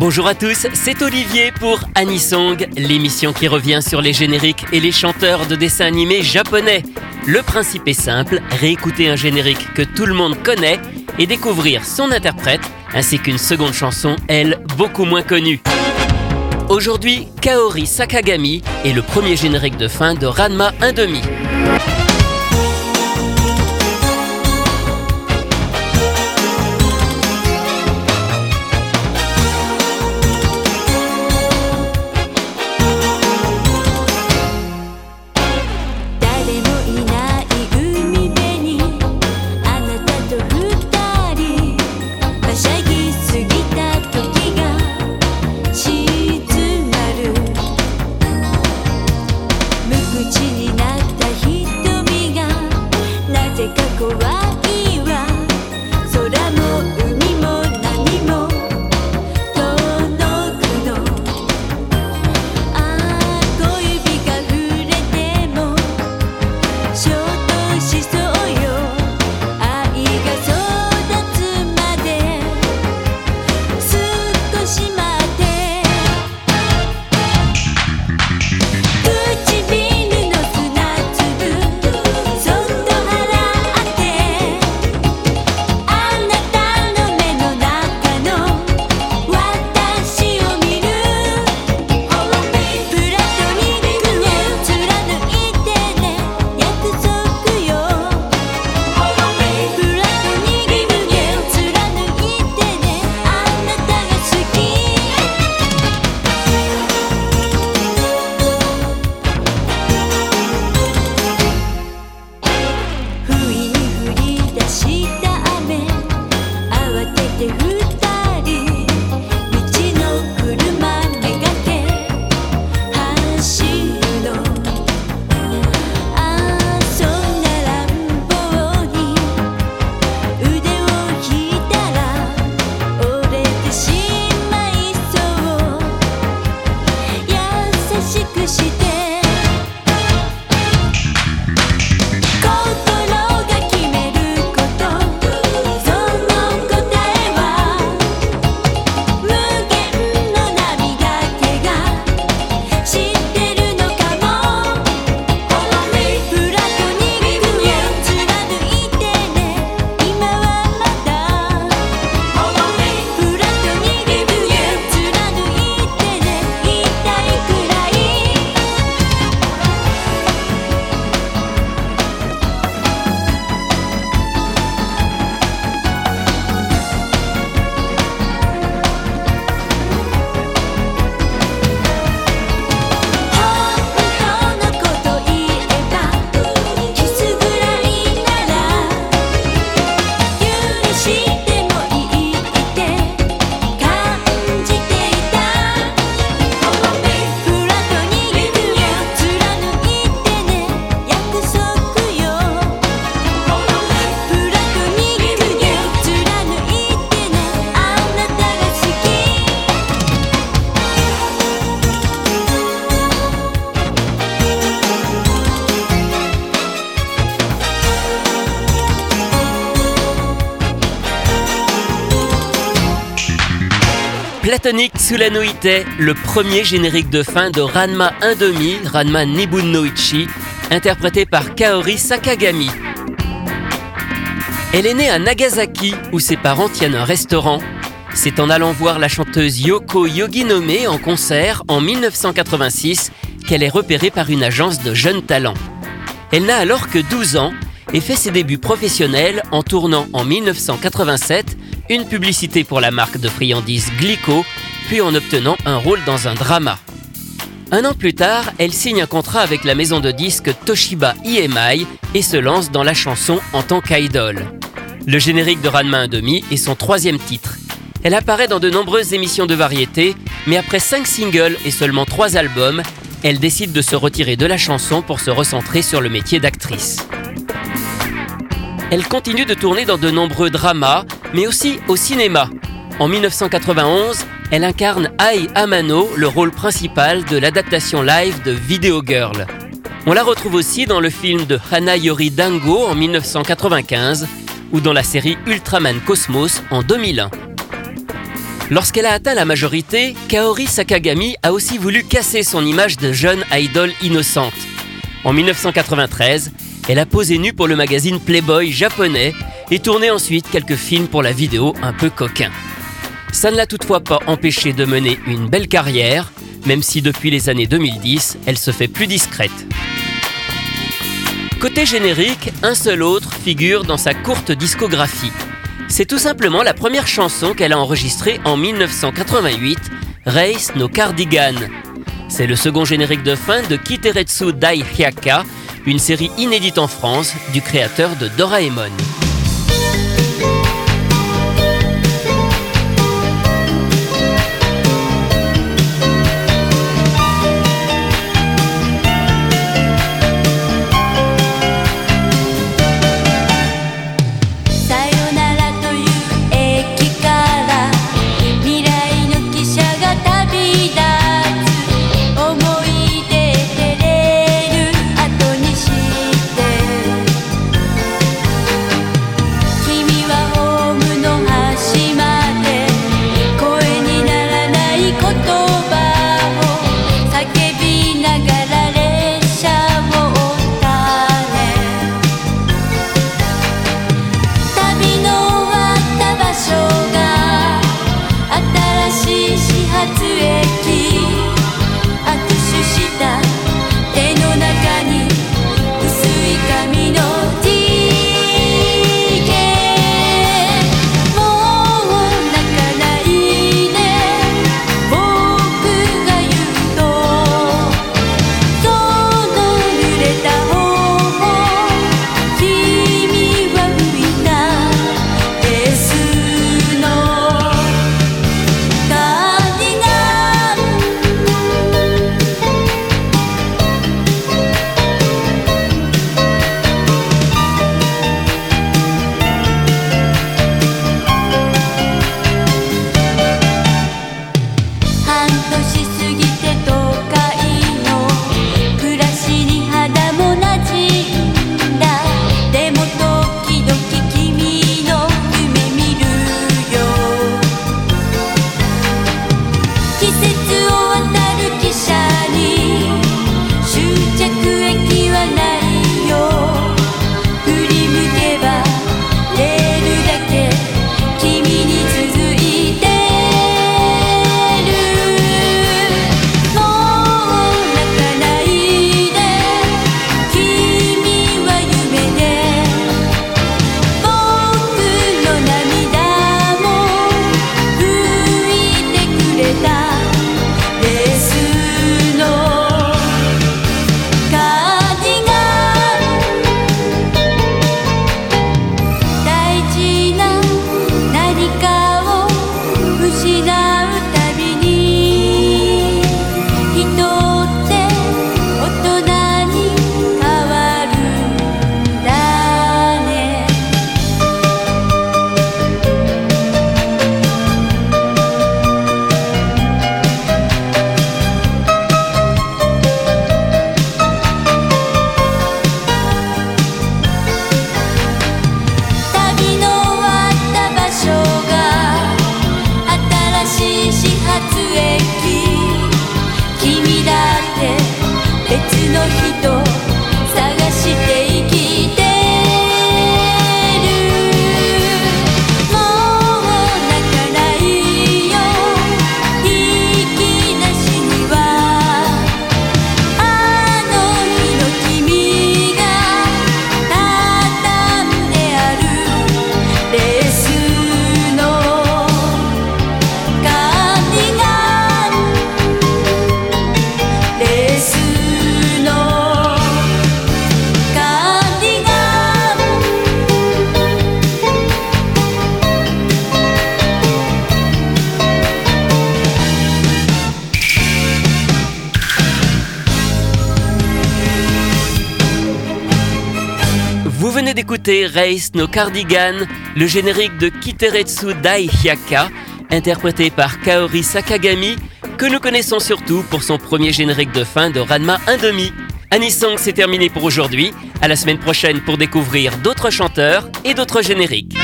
Bonjour à tous, c'est Olivier pour Anisong, l'émission qui revient sur les génériques et les chanteurs de dessins animés japonais. Le principe est simple, réécouter un générique que tout le monde connaît et découvrir son interprète, ainsi qu'une seconde chanson, elle, beaucoup moins connue. Aujourd'hui, Kaori Sakagami est le premier générique de fin de Ranma 1.5. arrive. Platonic Tsulanoite, le premier générique de fin de Ranma 1.5, Ranma Nibun no Ichi, interprété par Kaori Sakagami. Elle est née à Nagasaki, où ses parents tiennent un restaurant. C'est en allant voir la chanteuse Yoko Yoginome en concert en 1986 qu'elle est repérée par une agence de jeunes talents. Elle n'a alors que 12 ans et fait ses débuts professionnels en tournant en 1987 une publicité pour la marque de friandises Glico, puis en obtenant un rôle dans un drama. Un an plus tard, elle signe un contrat avec la maison de disques Toshiba EMI et se lance dans la chanson en tant qu'idol. Le générique de Ranma 1.5 est son troisième titre. Elle apparaît dans de nombreuses émissions de variété, mais après cinq singles et seulement trois albums, elle décide de se retirer de la chanson pour se recentrer sur le métier d'actrice. Elle continue de tourner dans de nombreux dramas, mais aussi au cinéma. En 1991, elle incarne Ai Amano, le rôle principal de l'adaptation live de Video Girl. On la retrouve aussi dans le film de Hana Yori Dango en 1995 ou dans la série Ultraman Cosmos en 2001. Lorsqu'elle a atteint la majorité, Kaori Sakagami a aussi voulu casser son image de jeune idole innocente. En 1993, elle a posé nue pour le magazine Playboy japonais et tourné ensuite quelques films pour la vidéo un peu coquin. Ça ne l'a toutefois pas empêché de mener une belle carrière, même si depuis les années 2010, elle se fait plus discrète. Côté générique, un seul autre figure dans sa courte discographie. C'est tout simplement la première chanson qu'elle a enregistrée en 1988, Race no Cardigan. C'est le second générique de fin de Kiteretsu Dai Hyaka, une série inédite en France du créateur de Doraemon. D'écouter Race no Cardigan, le générique de Kiteretsu Dai Hyaka, interprété par Kaori Sakagami, que nous connaissons surtout pour son premier générique de fin de Ranma 1,5. Anisong, c'est terminé pour aujourd'hui. À la semaine prochaine pour découvrir d'autres chanteurs et d'autres génériques.